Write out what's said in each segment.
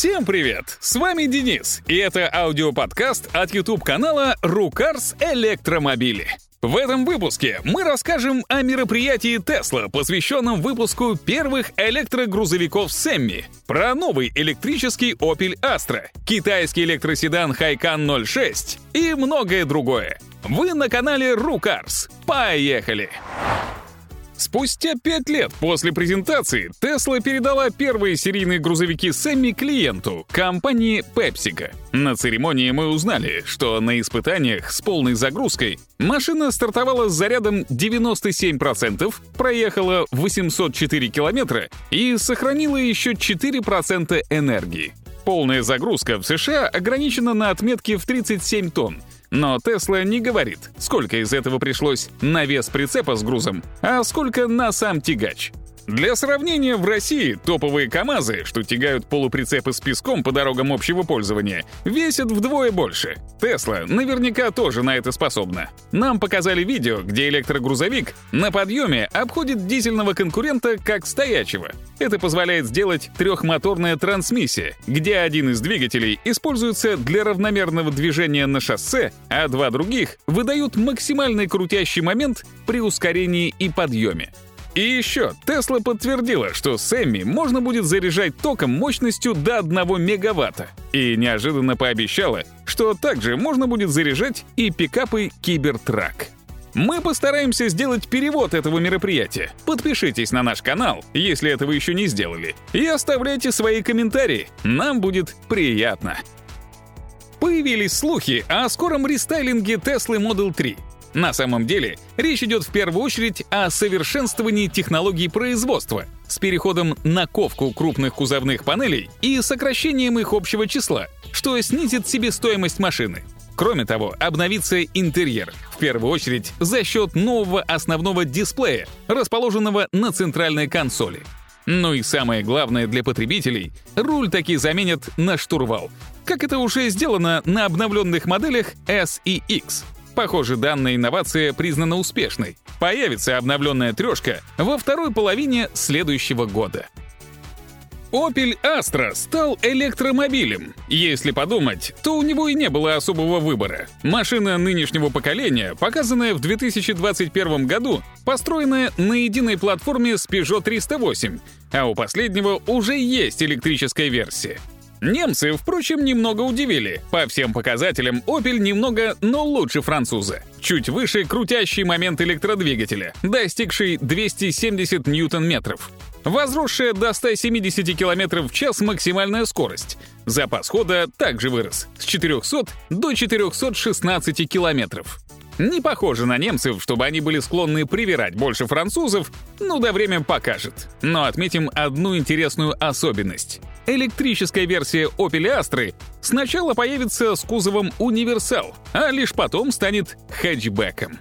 Всем привет! С вами Денис, и это аудиоподкаст от YouTube-канала «Рукарс Электромобили». В этом выпуске мы расскажем о мероприятии Tesla, посвященном выпуску первых электрогрузовиков Сэмми, про новый электрический Opel Astra, китайский электроседан Хайкан 06 и многое другое. Вы на канале Рукарс. Поехали! Спустя пять лет после презентации Tesla передала первые серийные грузовики Сэмми клиенту, компании PepsiCo. На церемонии мы узнали, что на испытаниях с полной загрузкой машина стартовала с зарядом 97%, проехала 804 километра и сохранила еще 4% энергии. Полная загрузка в США ограничена на отметке в 37 тонн, но Тесла не говорит, сколько из этого пришлось на вес прицепа с грузом, а сколько на сам тягач. Для сравнения, в России топовые КАМАЗы, что тягают полуприцепы с песком по дорогам общего пользования, весят вдвое больше. Тесла наверняка тоже на это способна. Нам показали видео, где электрогрузовик на подъеме обходит дизельного конкурента как стоячего. Это позволяет сделать трехмоторная трансмиссия, где один из двигателей используется для равномерного движения на шоссе, а два других выдают максимальный крутящий момент при ускорении и подъеме. И еще, Тесла подтвердила, что Сэмми можно будет заряжать током мощностью до 1 мегаватта. И неожиданно пообещала, что также можно будет заряжать и пикапы Кибертрак. Мы постараемся сделать перевод этого мероприятия. Подпишитесь на наш канал, если этого еще не сделали, и оставляйте свои комментарии. Нам будет приятно. Появились слухи о скором рестайлинге Tesla Model 3. На самом деле, речь идет в первую очередь о совершенствовании технологий производства с переходом на ковку крупных кузовных панелей и сокращением их общего числа, что снизит себестоимость машины. Кроме того, обновится интерьер, в первую очередь за счет нового основного дисплея, расположенного на центральной консоли. Ну и самое главное для потребителей — руль таки заменят на штурвал, как это уже сделано на обновленных моделях S и X — Похоже, данная инновация признана успешной. Появится обновленная трешка во второй половине следующего года. Opel Astra стал электромобилем. Если подумать, то у него и не было особого выбора. Машина нынешнего поколения, показанная в 2021 году, построенная на единой платформе с Peugeot 308, а у последнего уже есть электрическая версия. Немцы, впрочем, немного удивили. По всем показателям Opel немного, но лучше француза. Чуть выше крутящий момент электродвигателя, достигший 270 ньютон-метров. Возросшая до 170 км в час максимальная скорость. Запас хода также вырос с 400 до 416 километров. Не похоже на немцев, чтобы они были склонны привирать больше французов, ну да время покажет. Но отметим одну интересную особенность. Электрическая версия Opel Astra сначала появится с кузовом универсал, а лишь потом станет хэтчбеком.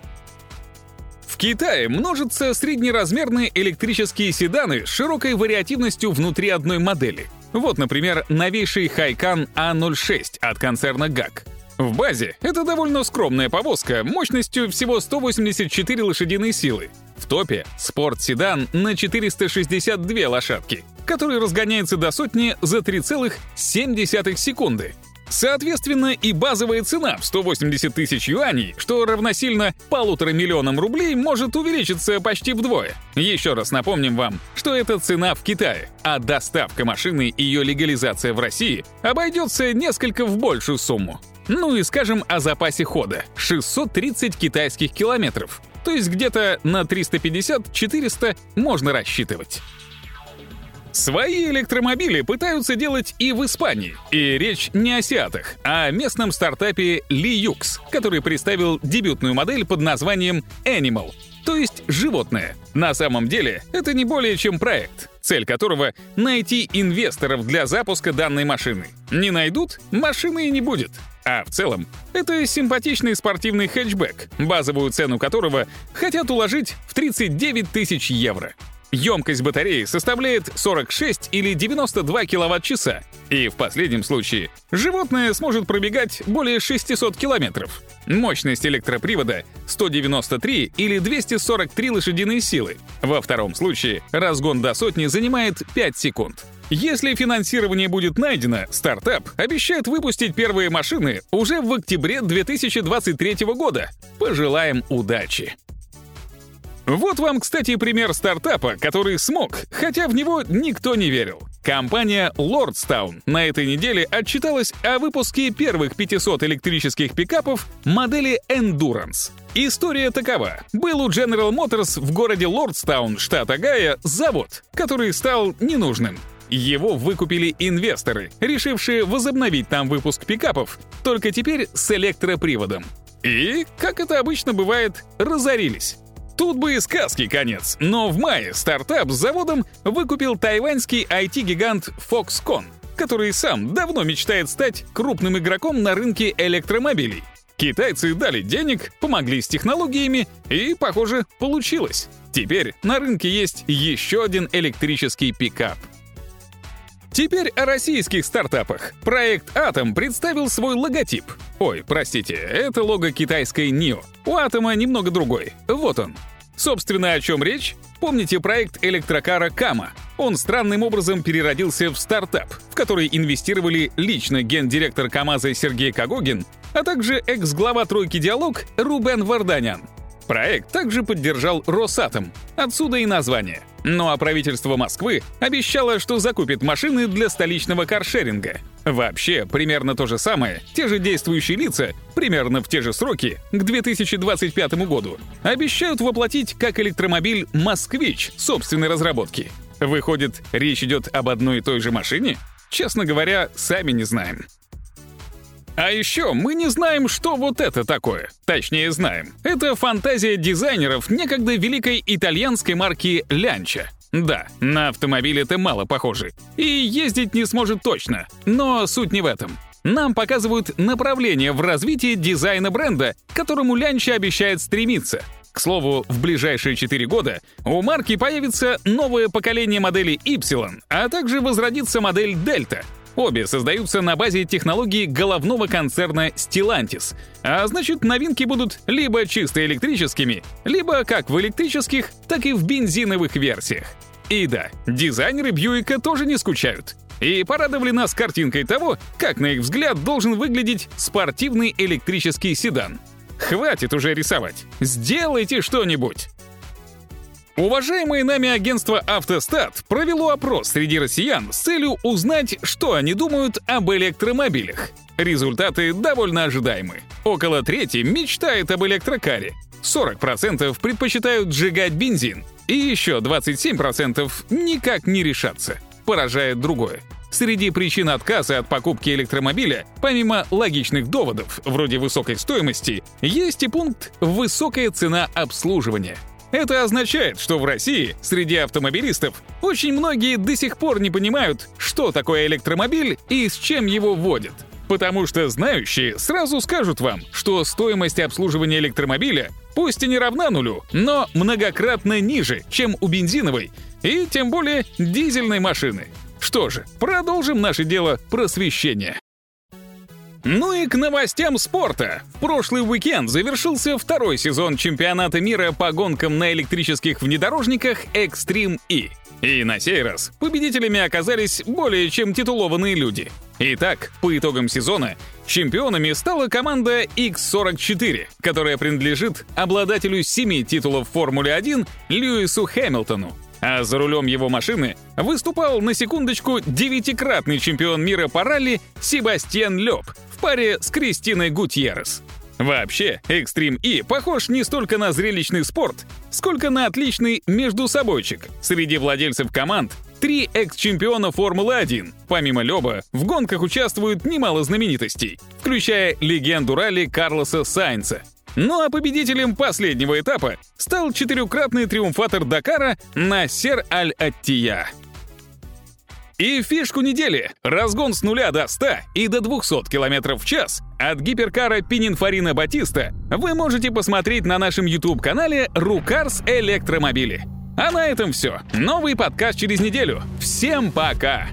В Китае множатся среднеразмерные электрические седаны с широкой вариативностью внутри одной модели. Вот, например, новейший Хайкан А06 от концерна GAC. В базе это довольно скромная повозка мощностью всего 184 лошадиные силы. В топе — спорт-седан на 462 лошадки, который разгоняется до сотни за 3,7 секунды. Соответственно, и базовая цена в 180 тысяч юаней, что равносильно полутора миллионам рублей, может увеличиться почти вдвое. Еще раз напомним вам, что это цена в Китае, а доставка машины и ее легализация в России обойдется несколько в большую сумму. Ну и скажем о запасе хода — 630 китайских километров. То есть где-то на 350-400 можно рассчитывать. Свои электромобили пытаются делать и в Испании. И речь не о сиатах, а о местном стартапе Liux, который представил дебютную модель под названием Animal, то есть животное. На самом деле, это не более чем проект, цель которого — найти инвесторов для запуска данной машины. Не найдут — машины и не будет. А в целом, это симпатичный спортивный хэтчбэк, базовую цену которого хотят уложить в 39 тысяч евро. Емкость батареи составляет 46 или 92 киловатт-часа, и в последнем случае животное сможет пробегать более 600 километров. Мощность электропривода 193 или 243 лошадиные силы. Во втором случае разгон до сотни занимает 5 секунд. Если финансирование будет найдено, стартап обещает выпустить первые машины уже в октябре 2023 года. Пожелаем удачи! Вот вам, кстати, пример стартапа, который смог, хотя в него никто не верил. Компания Lordstown на этой неделе отчиталась о выпуске первых 500 электрических пикапов модели Endurance. История такова. Был у General Motors в городе Лордстаун, штат Огайо, завод, который стал ненужным. Его выкупили инвесторы, решившие возобновить там выпуск пикапов, только теперь с электроприводом. И, как это обычно бывает, разорились. Тут бы и сказки конец, но в мае стартап с заводом выкупил тайваньский IT-гигант Foxconn, который сам давно мечтает стать крупным игроком на рынке электромобилей. Китайцы дали денег, помогли с технологиями, и, похоже, получилось. Теперь на рынке есть еще один электрический пикап. Теперь о российских стартапах. Проект «Атом» представил свой логотип. Ой, простите, это лого китайской NIO. У «Атома» немного другой. Вот он. Собственно, о чем речь? Помните проект электрокара Кама? Он странным образом переродился в стартап, в который инвестировали лично гендиректор КАМАЗа Сергей Кагогин, а также экс-глава «Тройки Диалог» Рубен Варданян. Проект также поддержал Росатом, отсюда и название. Ну а правительство Москвы обещало, что закупит машины для столичного каршеринга. Вообще, примерно то же самое, те же действующие лица, примерно в те же сроки, к 2025 году, обещают воплотить как электромобиль «Москвич» собственной разработки. Выходит, речь идет об одной и той же машине? Честно говоря, сами не знаем. А еще мы не знаем, что вот это такое. Точнее, знаем. Это фантазия дизайнеров некогда великой итальянской марки Лянча. Да, на автомобиль это мало похоже. И ездить не сможет точно. Но суть не в этом. Нам показывают направление в развитии дизайна бренда, к которому Лянча обещает стремиться. К слову, в ближайшие 4 года у марки появится новое поколение модели Y, а также возродится модель Delta — Обе создаются на базе технологии головного концерна Stellantis, а значит новинки будут либо чисто электрическими, либо как в электрических, так и в бензиновых версиях. И да, дизайнеры Бьюика тоже не скучают. И порадовали нас картинкой того, как, на их взгляд, должен выглядеть спортивный электрический седан. Хватит уже рисовать. Сделайте что-нибудь. Уважаемое нами агентство «Автостат» провело опрос среди россиян с целью узнать, что они думают об электромобилях. Результаты довольно ожидаемы. Около трети мечтает об электрокаре, 40% предпочитают сжигать бензин, и еще 27% никак не решатся. Поражает другое. Среди причин отказа от покупки электромобиля, помимо логичных доводов, вроде высокой стоимости, есть и пункт «высокая цена обслуживания». Это означает, что в России среди автомобилистов очень многие до сих пор не понимают, что такое электромобиль и с чем его вводят. Потому что знающие сразу скажут вам, что стоимость обслуживания электромобиля пусть и не равна нулю, но многократно ниже, чем у бензиновой и тем более дизельной машины. Что же, продолжим наше дело просвещения. Ну и к новостям спорта. В прошлый уикенд завершился второй сезон чемпионата мира по гонкам на электрических внедорожниках Extreme E. И на сей раз победителями оказались более чем титулованные люди. Итак, по итогам сезона чемпионами стала команда X44, которая принадлежит обладателю семи титулов Формулы-1 Льюису Хэмилтону. А за рулем его машины выступал на секундочку девятикратный чемпион мира по ралли Себастьян Лёб, паре с Кристиной Гутьеррес. Вообще, Extreme E похож не столько на зрелищный спорт, сколько на отличный междусобойчик. Среди владельцев команд три экс-чемпиона Формулы-1. Помимо Лёба, в гонках участвуют немало знаменитостей, включая легенду ралли Карлоса Сайнца. Ну а победителем последнего этапа стал четырехкратный триумфатор Дакара Насер Аль-Аттия. И фишку недели — разгон с нуля до 100 и до 200 км в час от гиперкара Пининфарина Батиста вы можете посмотреть на нашем YouTube-канале «Рукарс Электромобили». А на этом все. Новый подкаст через неделю. Всем пока!